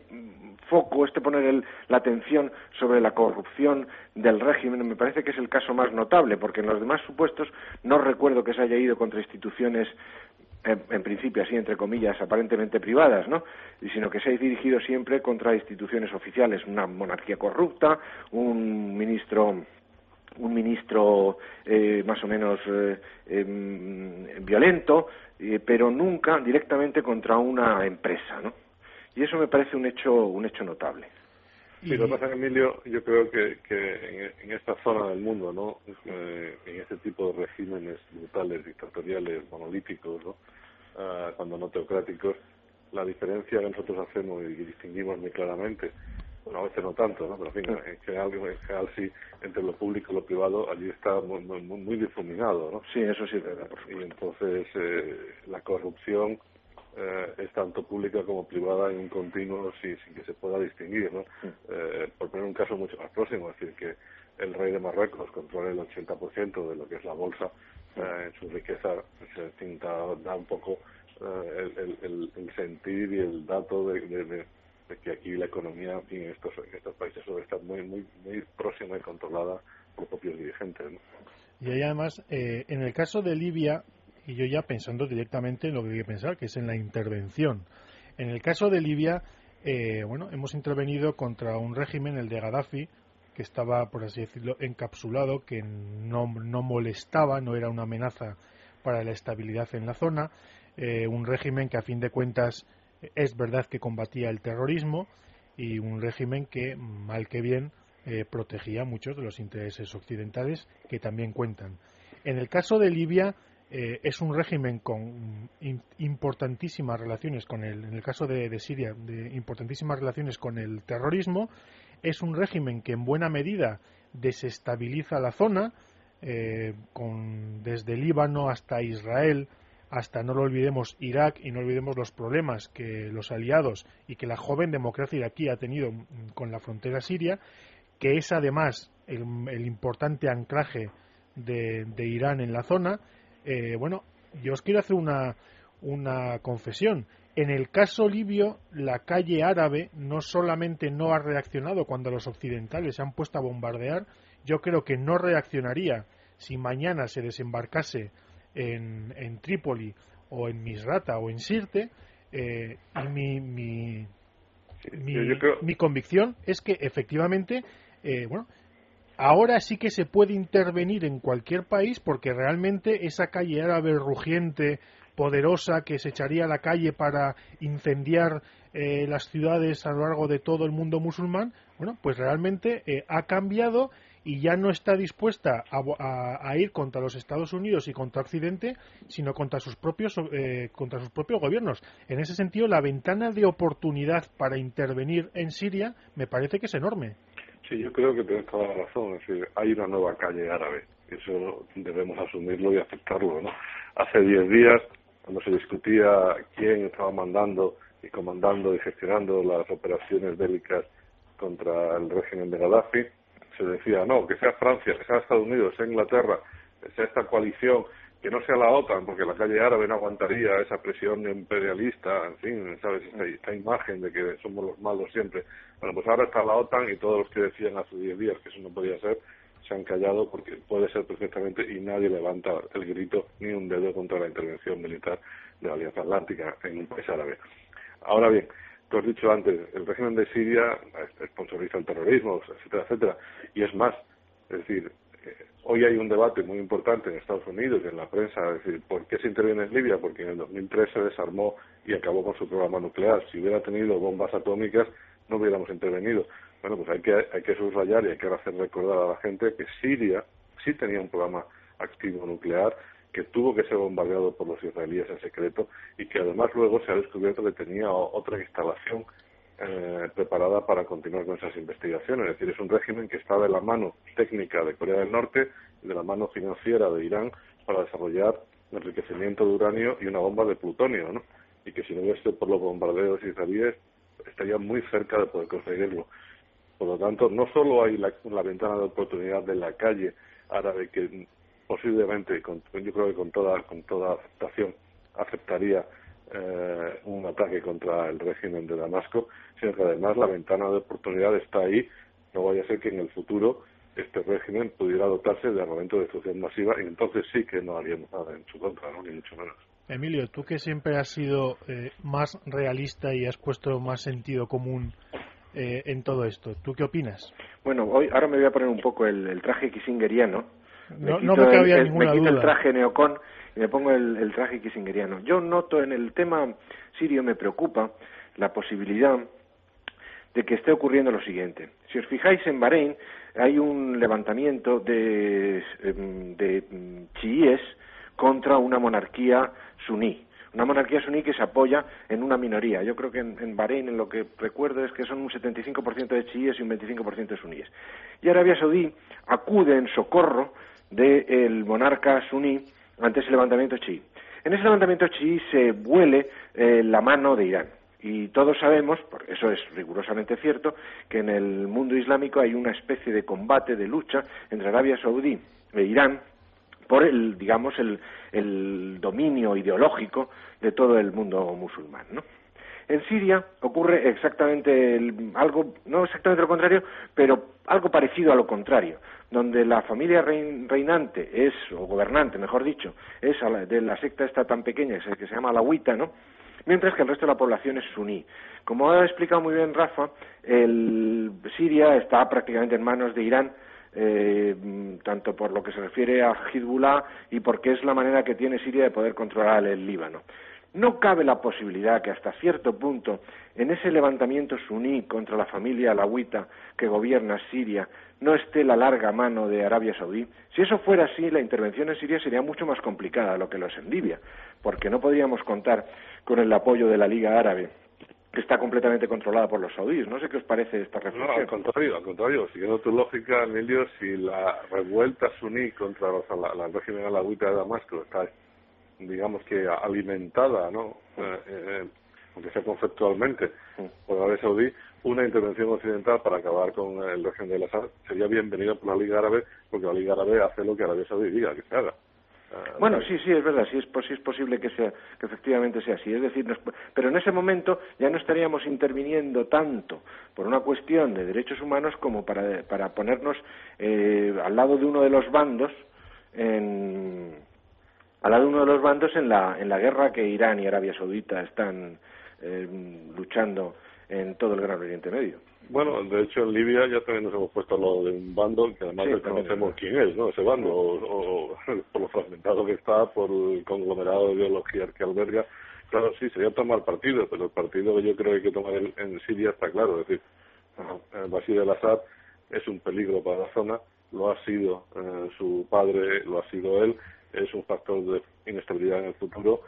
foco, este poner la atención sobre la corrupción del régimen, me parece que es el caso más notable, porque en los demás supuestos no recuerdo que se haya ido contra instituciones en, principio así entre comillas aparentemente privadas, ¿no? sino que se ha dirigido siempre contra instituciones oficiales, una monarquía corrupta, un ministro un ministro eh, más o menos eh, em, violento, eh, pero nunca directamente contra una empresa, ¿no? Y eso me parece un hecho un hecho notable. Sí, lo que pasa, Emilio, yo creo que, que en, esta zona del mundo, ¿no? en este tipo de regímenes brutales, dictatoriales, monolíticos, ¿no? Ah, cuando no teocráticos, la diferencia que nosotros hacemos y distinguimos muy claramente, bueno, a veces no tanto, ¿no? pero en, fin, en, general, en general sí, entre lo público y lo privado, allí está muy, muy, muy difuminado. ¿no? Sí, eso sí. Y entonces eh, la corrupción eh, es tanto pública como privada en un continuo sin, sin que se pueda distinguir. ¿no? Eh, por poner un caso mucho más próximo, es decir, que el rey de Marruecos controla el 80% de lo que es la bolsa en su riqueza, pues, da, un poco eh, el, el, sentir y el dato de, que aquí la economía en estos, estos países suele estar muy, muy, muy próxima y controlada por propios dirigentes. Y ahí además, eh, en el caso de Libia, y yo ya pensando directamente en lo que hay que pensar, que es en la intervención. En el caso de Libia, eh, bueno, hemos intervenido contra un régimen, el de Gaddafi, que estaba, por así decirlo, encapsulado, que no, no molestaba, no era una amenaza para la estabilidad en la zona, eh, un régimen que a fin de cuentas es verdad que combatía el terrorismo y un régimen que, mal que bien, eh, protegía muchos de los intereses occidentales que también cuentan. En el caso de Libia, eh, es un régimen con importantísimas relaciones con el, en el caso de, Siria, de importantísimas relaciones con el terrorismo es un régimen que en buena medida desestabiliza la zona, eh, con, desde Líbano hasta Israel, hasta, no lo olvidemos, Irak y no olvidemos los problemas que los aliados y que la joven democracia iraquí ha tenido con la frontera siria, que es además el, importante anclaje de, Irán en la zona. Eh, bueno, yo os quiero hacer una, una confesión. En el caso libio, la calle árabe no solamente no ha reaccionado cuando los occidentales se han puesto a bombardear, yo creo que no reaccionaría si mañana se desembarcase en, en Trípoli o en Misrata o en Sirte. Eh, y mi, mi, mi, convicción es que efectivamente, eh, bueno, ahora sí que se puede intervenir en cualquier país porque realmente esa calle árabe rugiente, poderosa que se echaría a la calle para incendiar eh, las ciudades a lo largo de todo el mundo musulmán, bueno, pues realmente eh, ha cambiado y ya no está dispuesta a, ir contra los Estados Unidos y contra Occidente, sino contra sus propios eh, contra sus propios gobiernos. En ese sentido, la ventana de oportunidad para intervenir en Siria me parece que es enorme. Sí, yo creo que tienes toda la razón. Es decir, hay una nueva calle árabe. Eso debemos asumirlo y aceptarlo, ¿no? Hace diez días, cuando se discutía quién estaba mandando y comandando y gestionando las operaciones bélicas contra el régimen de Gaddafi, se decía, no, que sea Francia, que sea Estados Unidos, sea Inglaterra, que sea esta coalición, que no sea la OTAN, porque la calle árabe no aguantaría esa presión imperialista, en fin, ¿sabes? Esta, imagen de que somos los malos siempre. Bueno, pues ahora está la OTAN y todos los que decían hace 10 días que eso no podía ser, se han callado porque puede ser perfectamente y nadie levanta el grito ni un dedo contra la intervención militar de la Alianza Atlántica en un país árabe. Ahora bien, tú has dicho antes, el régimen de Siria sponsoriza el terrorismo, etcétera, etcétera, y es más, es decir, hoy hay un debate muy importante en Estados Unidos y en la prensa, decir, ¿por qué se interviene en Libia? Porque en el 2003 se desarmó y acabó con su programa nuclear. Si hubiera tenido bombas atómicas, no hubiéramos intervenido. Bueno, pues hay que, hay que subrayar y hay que hacer recordar a la gente que Siria sí tenía un programa activo nuclear, que tuvo que ser bombardeado por los israelíes en secreto y que además luego se ha descubierto que tenía otra instalación eh, preparada para continuar con esas investigaciones. Es decir, es un régimen que está de la mano técnica de Corea del Norte y de la mano financiera de Irán para desarrollar enriquecimiento de uranio y una bomba de plutonio, ¿no? Y que si no hubiese por los bombardeos israelíes estaría muy cerca de poder conseguirlo. Por lo tanto, no solo hay la, ventana de oportunidad de la calle árabe que posiblemente, yo creo que con toda, con toda aceptación, aceptaría eh, un ataque contra el régimen de Damasco, sino que además la ventana de oportunidad está ahí. No vaya a ser que en el futuro este régimen pudiera dotarse de armamento de destrucción masiva y entonces sí que no haríamos nada en su contra, ¿no? ni mucho menos. Emilio, tú que siempre has sido eh, más realista y has puesto más sentido común eh, en todo esto, ¿tú qué opinas? Bueno, hoy ahora me voy a poner un poco el, traje kissingeriano no, me, no me ninguna quito el traje neocon me pongo el, traje kissingeriano. Yo noto en el tema sirio me preocupa la posibilidad de que esté ocurriendo lo siguiente. Si os fijáis en Bahrein hay un levantamiento de, em, de chiíes contra una monarquía suní. Una monarquía suní que se apoya en una minoría. Yo creo que en, en Bahrein, en lo que recuerdo, es que son un 75% de chiíes y un 25% de suníes. Y Arabia Saudí acude en socorro del monarca suní ante ese levantamiento chií. En ese levantamiento chií se vuele eh, la mano de Irán. Y todos sabemos, porque eso es rigurosamente cierto, que en el mundo islámico hay una especie de combate, de lucha entre Arabia Saudí e Irán por el, digamos, el, dominio ideológico de todo el mundo musulmán, ¿no? En Siria ocurre exactamente algo, no exactamente lo contrario, pero algo parecido a lo contrario, donde la familia reinante es, o gobernante, mejor dicho, es de la secta esta tan pequeña que se llama Alawita, ¿no? Mientras que el resto de la población es suní. Como ha explicado muy bien Rafa, el Siria está prácticamente en manos de Irán, eh, tanto por lo que se refiere a Hezbollah y porque es la manera que tiene Siria de poder controlar el Líbano. No cabe la posibilidad que hasta cierto punto, en ese levantamiento suní contra la familia alawita que gobierna Siria, no esté la larga mano de Arabia Saudí. Si eso fuera así, la intervención en Siria sería mucho más complicada de lo que lo es en Libia, porque no podríamos contar con el apoyo de la Liga Árabe que está completamente controlada por los saudíes. No sé qué os parece esta reflexión. No, al contrario, al contrario. Siguiendo tu lógica, Emilio, si la revuelta suní contra la, la régimen alawita de Damasco está digamos que alimentada, ¿no? Eh, eh, aunque sea conceptualmente, por Arabia Saudí, una intervención occidental para acabar con el régimen de Assad sería bienvenida por la Liga Árabe, porque la Liga Árabe hace lo que Arabia Saudí diga que se haga. Eh, bueno, sí, sí, es verdad, sí es, sí es posible que sea, que efectivamente sea así. Es decir, pero en ese momento ya no estaríamos interviniendo tanto por una cuestión de derechos humanos como para, para ponernos al lado de uno de los bandos en, al lado de uno de los bandos en la, en la guerra que Irán y Arabia Saudita están eh, luchando en todo el Gran Oriente Medio. Bueno, de hecho en Libia ya también nos hemos puesto lo de un bando que además desconocemos quién es, ¿no? Ese bando, o, por lo fragmentado que está, por el conglomerado de ideología que alberga. Claro, sí, sería tomar partido, pero el partido que yo creo que hay que tomar en, Siria está claro. Es decir, Bashir al-Assad es un peligro para la zona, lo ha sido eh, su padre, lo ha sido él, es un factor de inestabilidad en el futuro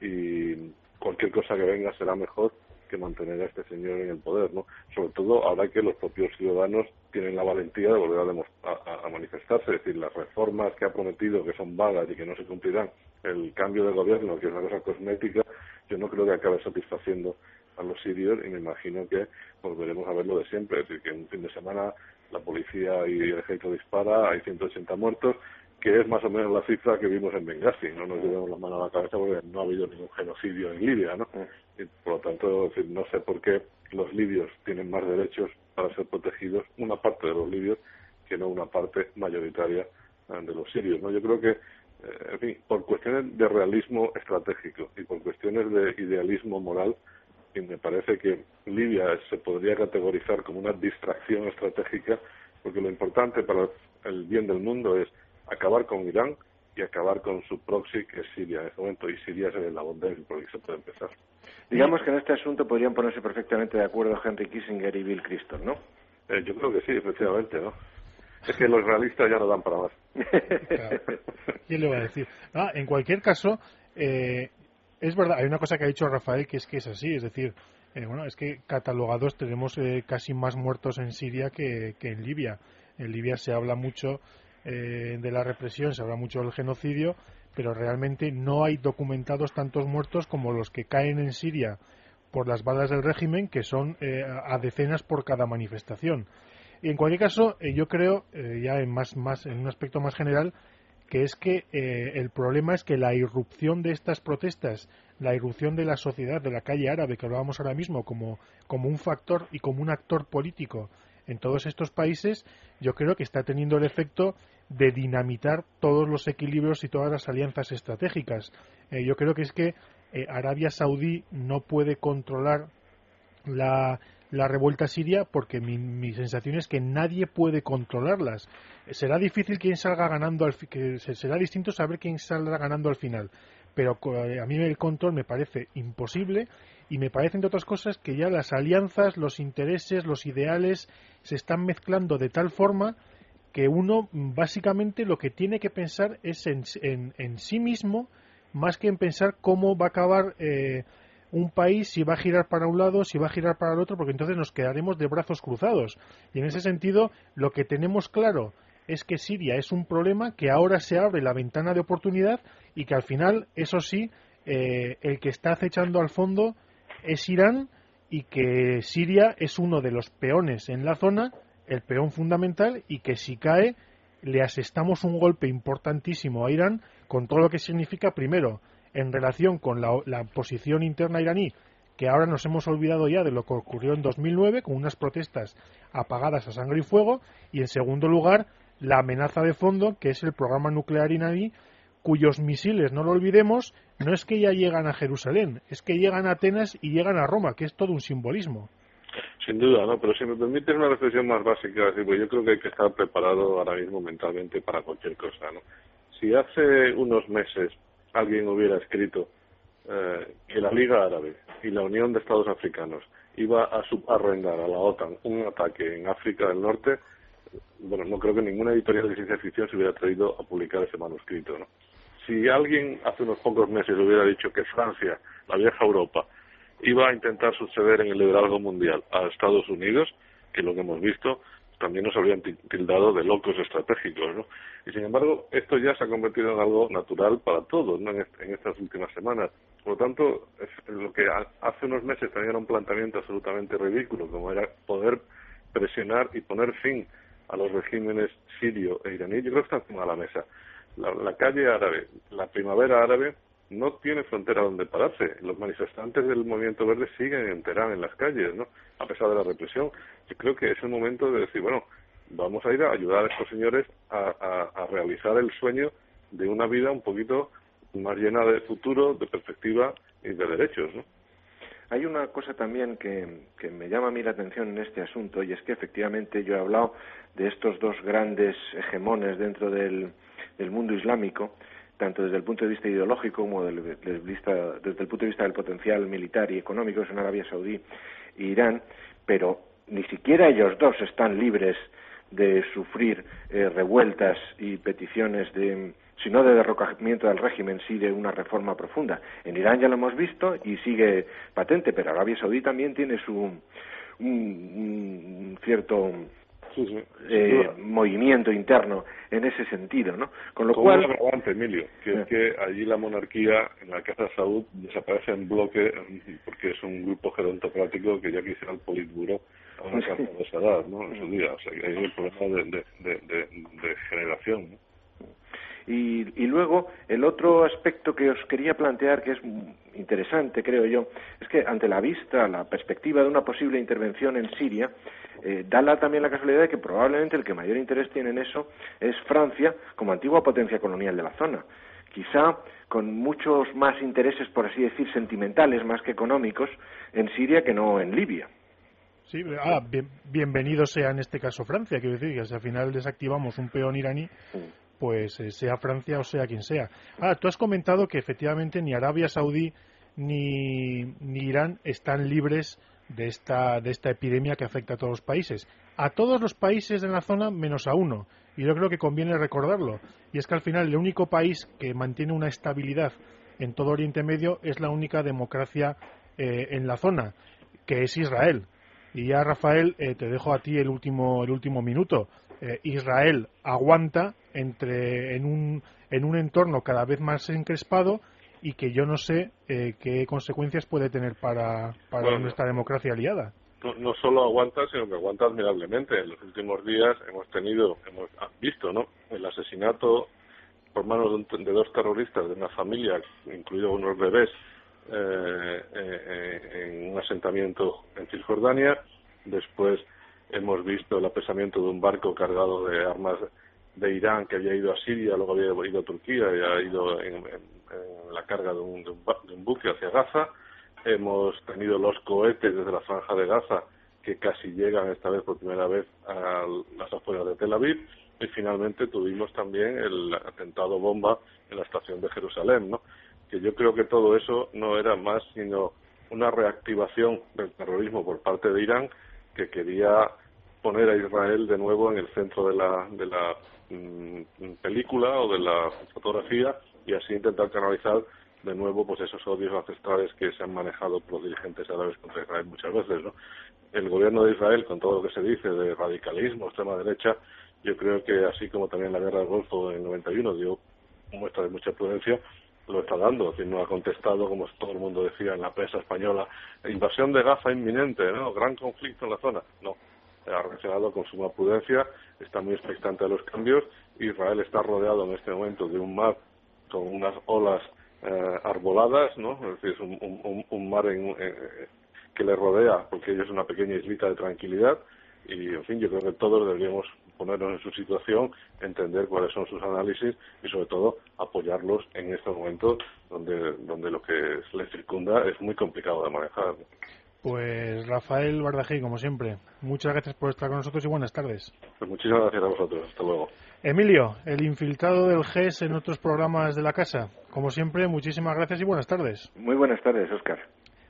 y cualquier cosa que venga será mejor que mantener a este señor en el poder, ¿no? Sobre todo ahora que los propios ciudadanos tienen la valentía de volver a, a, manifestarse, es decir, las reformas que ha prometido, que son vagas y que no se cumplirán, el cambio de gobierno, que es una cosa cosmética, yo no creo que acabe satisfaciendo a los sirios y me imagino que volveremos a ver lo de siempre, es decir, que un fin de semana la policía y el ejército dispara, hay 180 muertos, que es más o menos la cifra que vimos en Benghazi. No nos llevemos la mano a la cabeza porque no ha habido ningún genocidio en Libia, ¿no? Y por lo tanto, no sé por qué los libios tienen más derechos para ser protegidos, una parte de los libios, que no una parte mayoritaria eh, de los sirios, ¿no? Yo creo que, eh, en fin, por cuestiones de realismo estratégico y por cuestiones de idealismo moral, y me parece que Libia se podría categorizar como una distracción estratégica, porque lo importante para el bien del mundo es acabar con Irán y acabar con su proxy, que es Siria en este momento, y Siria es la bondad por el que se puede empezar. Digamos que en este asunto podrían ponerse perfectamente de acuerdo Henry Kissinger y Bill Clinton, ¿no? Eh, yo creo que sí, efectivamente, ¿no? Es que los realistas ya no dan para más. ¿Quién le va a decir? Ah, en cualquier caso, eh, es verdad, hay una cosa que ha dicho Rafael que es que es así, es decir, eh, bueno, es que catalogados tenemos eh, casi más muertos en Siria que, en Libia. En Libia se habla mucho eh, de la represión, se habla mucho del genocidio, pero realmente no hay documentados tantos muertos como los que caen en Siria por las balas del régimen, que son a decenas por cada manifestación. Y en cualquier caso, yo creo, ya en, más, más, en un aspecto más general, que es que eh, el problema es que la irrupción de estas protestas, la irrupción de la sociedad, de la calle árabe, que hablábamos ahora mismo como, como un factor y como un actor político en todos estos países, yo creo que está teniendo el efecto de dinamitar todos los equilibrios y todas las alianzas estratégicas. Eh, yo creo que es que eh, Arabia Saudí no puede controlar la, la revuelta siria porque mi, sensación es que nadie puede controlarlas. Será difícil quién salga ganando, al, que será distinto saber quién saldrá ganando al final, pero a mí el control me parece imposible y me parece, entre otras cosas, que ya las alianzas, los intereses, los ideales se están mezclando de tal forma que uno básicamente lo que tiene que pensar es en, sí mismo más que en pensar cómo va a acabar eh, un país si va a girar para un lado, si va a girar para el otro, porque entonces nos quedaremos de brazos cruzados. Y en ese sentido, lo que tenemos claro es que Siria es un problema que ahora se abre la ventana de oportunidad y que al final, eso sí, eh, el que está acechando al fondo es Irán y que Siria es uno de los peones en la zona, el peón fundamental, y que si cae le asestamos un golpe importantísimo a Irán con todo lo que significa, primero, en relación con la, posición interna iraní, que ahora nos hemos olvidado ya de lo que ocurrió en 2009, con unas protestas apagadas a sangre y fuego, y en segundo lugar, la amenaza de fondo, que es el programa nuclear iraní, cuyos misiles, no lo olvidemos, no es que ya llegan a Jerusalén, es que llegan a Atenas y llegan a Roma, que es todo un simbolismo. Sin duda, ¿no? Pero si me permite una reflexión más básica, pues yo creo que hay que estar preparado ahora mismo mentalmente para cualquier cosa, ¿no? Si hace unos meses alguien hubiera escrito eh, que la Liga Árabe y la Unión de Estados Africanos iba a subarrendar a la OTAN un ataque en África del Norte, bueno, no creo que ninguna editorial de ciencia ficción se hubiera atrevido a publicar ese manuscrito, ¿no? Si alguien hace unos pocos meses hubiera dicho que Francia, la vieja Europa, iba a intentar suceder en el liderazgo mundial a Estados Unidos, que lo que hemos visto, también nos habrían tildado de locos estratégicos, ¿no? Y sin embargo, esto ya se ha convertido en algo natural para todos, ¿no? En, estas últimas semanas. Por lo tanto, lo que hace unos meses tenía un planteamiento absolutamente ridículo, como era poder presionar y poner fin a los regímenes sirio e iraní, yo creo que está encima de la mesa. La calle árabe, la primavera árabe, no tiene frontera donde pararse. Los manifestantes del movimiento verde siguen en en las calles, ¿no? A pesar de la represión. Yo creo que es el momento de decir, bueno, vamos a ir a ayudar a estos señores a, realizar el sueño de una vida un poquito más llena de futuro, de perspectiva y de derechos, ¿no? Hay una cosa también que, me llama a mí la atención en este asunto y es que efectivamente yo he hablado de estos dos grandes hegemones dentro del mundo islámico tanto desde el punto de vista ideológico como desde, el, desde el punto de vista del potencial militar y económico, son Arabia Saudí e Irán, pero ni siquiera ellos dos están libres de sufrir eh, revueltas y peticiones de si no de derrocamiento del régimen, sí de una reforma profunda. En Irán ya lo hemos visto y sigue patente, pero Arabia Saudí también tiene su un, cierto eh, movimiento interno en ese sentido, ¿no? Con lo cual... Un Emilio, que es eh. que allí la monarquía en la Casa Saud desaparece en bloque porque es un grupo gerontocrático que ya quisiera el Politburo a una casa de esa edad, ¿no? En su día. O sea, que hay un problema de, de, de, de generación, ¿no? Y, y, luego, el otro aspecto que os quería plantear, que es interesante, creo yo, es que ante la vista, la perspectiva de una posible intervención en Siria, eh, da también la casualidad de que probablemente el que mayor interés tiene en eso es Francia como antigua potencia colonial de la zona. Quizá con muchos más intereses, por así decir, sentimentales más que económicos en Siria que no en Libia. Sí, ah, bienvenido sea en este caso Francia, quiero decir que si al final desactivamos un peón iraní, pues eh, sea Francia o sea quien sea. Ah, tú has comentado que efectivamente ni Arabia Saudí ni, ni Irán están libres de esta, de esta epidemia que afecta a todos los países. A todos los países de la zona menos a uno. Y yo creo que conviene recordarlo. Y es que al final el único país que mantiene una estabilidad en todo Oriente Medio es la única democracia eh, en la zona, que es Israel. Y ya, Rafael, eh, te dejo a ti el último, el último minuto. Israel aguanta entre, en, un, en un entorno cada vez más encrespado y que yo no sé eh, qué consecuencias puede tener para, para nuestra democracia aliada. No, solo aguanta, sino que aguanta admirablemente. En los últimos días hemos tenido, hemos visto, ¿no? El asesinato por manos de, dos terroristas de una familia, incluidos unos bebés, eh, eh, en un asentamiento en Cisjordania. Después hemos visto el apresamiento de un barco cargado de armas de Irán que había ido a Siria, luego había ido a Turquía y ha ido en, la carga de un, de, un, buque hacia Gaza. Hemos tenido los cohetes desde la franja de Gaza que casi llegan esta vez por primera vez a las afueras de Tel Aviv y finalmente tuvimos también el atentado bomba en la estación de Jerusalén, ¿no? Que yo creo que todo eso no era más sino una reactivación del terrorismo por parte de Irán que quería poner a Israel de nuevo en el centro de la, de la película o de la fotografía y así intentar canalizar de nuevo pues esos odios ancestrales que se han manejado por los dirigentes árabes contra Israel muchas veces no el gobierno de Israel con todo lo que se dice de radicalismo extrema derecha yo creo que así como también la guerra del Golfo en 91 dio muestra de mucha prudencia lo está dando, es no ha contestado, como todo el mundo decía en la prensa española, invasión de Gaza inminente, ¿no? Gran conflicto en la zona. No, ha reaccionado con suma prudencia, está muy expectante a los cambios. Israel está rodeado en este momento de un mar con unas olas eh, arboladas, ¿no? Es decir, es un, un, mar eh, que le rodea, porque ellos es una pequeña islita de tranquilidad. Y, en fin, yo creo que todos deberíamos ponernos en su situación, entender cuáles son sus análisis y, sobre todo, apoyarlos en este momento donde, donde lo que les circunda es muy complicado de manejar. Pues Rafael Bardají, como siempre, muchas gracias por estar con nosotros y buenas tardes. Pues muchísimas gracias a vosotros. Hasta luego. Emilio, el infiltrado del GES en otros programas de la casa. Como siempre, muchísimas gracias y buenas tardes. Muy buenas tardes, Oscar.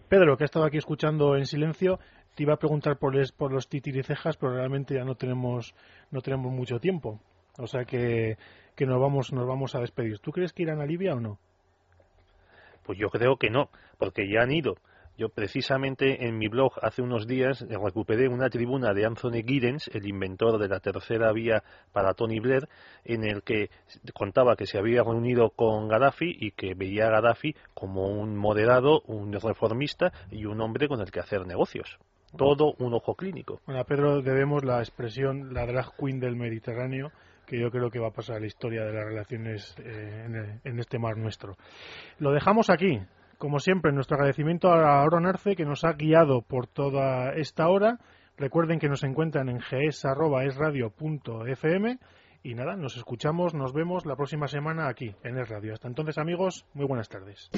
Pedro, que ha estado aquí escuchando en silencio, te iba a preguntar por, por los titiricejas, pero realmente ya no tenemos, no tenemos mucho tiempo. O sea que, que nos, vamos, nos vamos a despedir. ¿Tú crees que irán a Libia o no? Pues yo creo que no, porque ya han ido. Yo precisamente en mi blog hace unos días recuperé una tribuna de Anthony Giddens, el inventor de la tercera vía para Tony Blair, en el que contaba que se había reunido con Gaddafi y que veía a Gaddafi como un moderado, un reformista y un hombre con el que hacer negocios. Todo un ojo clínico. Bueno, Pedro debemos la expresión la drag queen del Mediterráneo que yo creo que va a pasar la historia de las relaciones eh, en, este mar nuestro. Lo dejamos aquí. Como siempre, nuestro agradecimiento a Aaron Arce, que nos ha guiado por toda esta hora. Recuerden que nos encuentran en gs.esradio.fm y nada, nos escuchamos, nos vemos la próxima semana aquí en Es Radio. Hasta entonces, amigos, muy buenas tardes.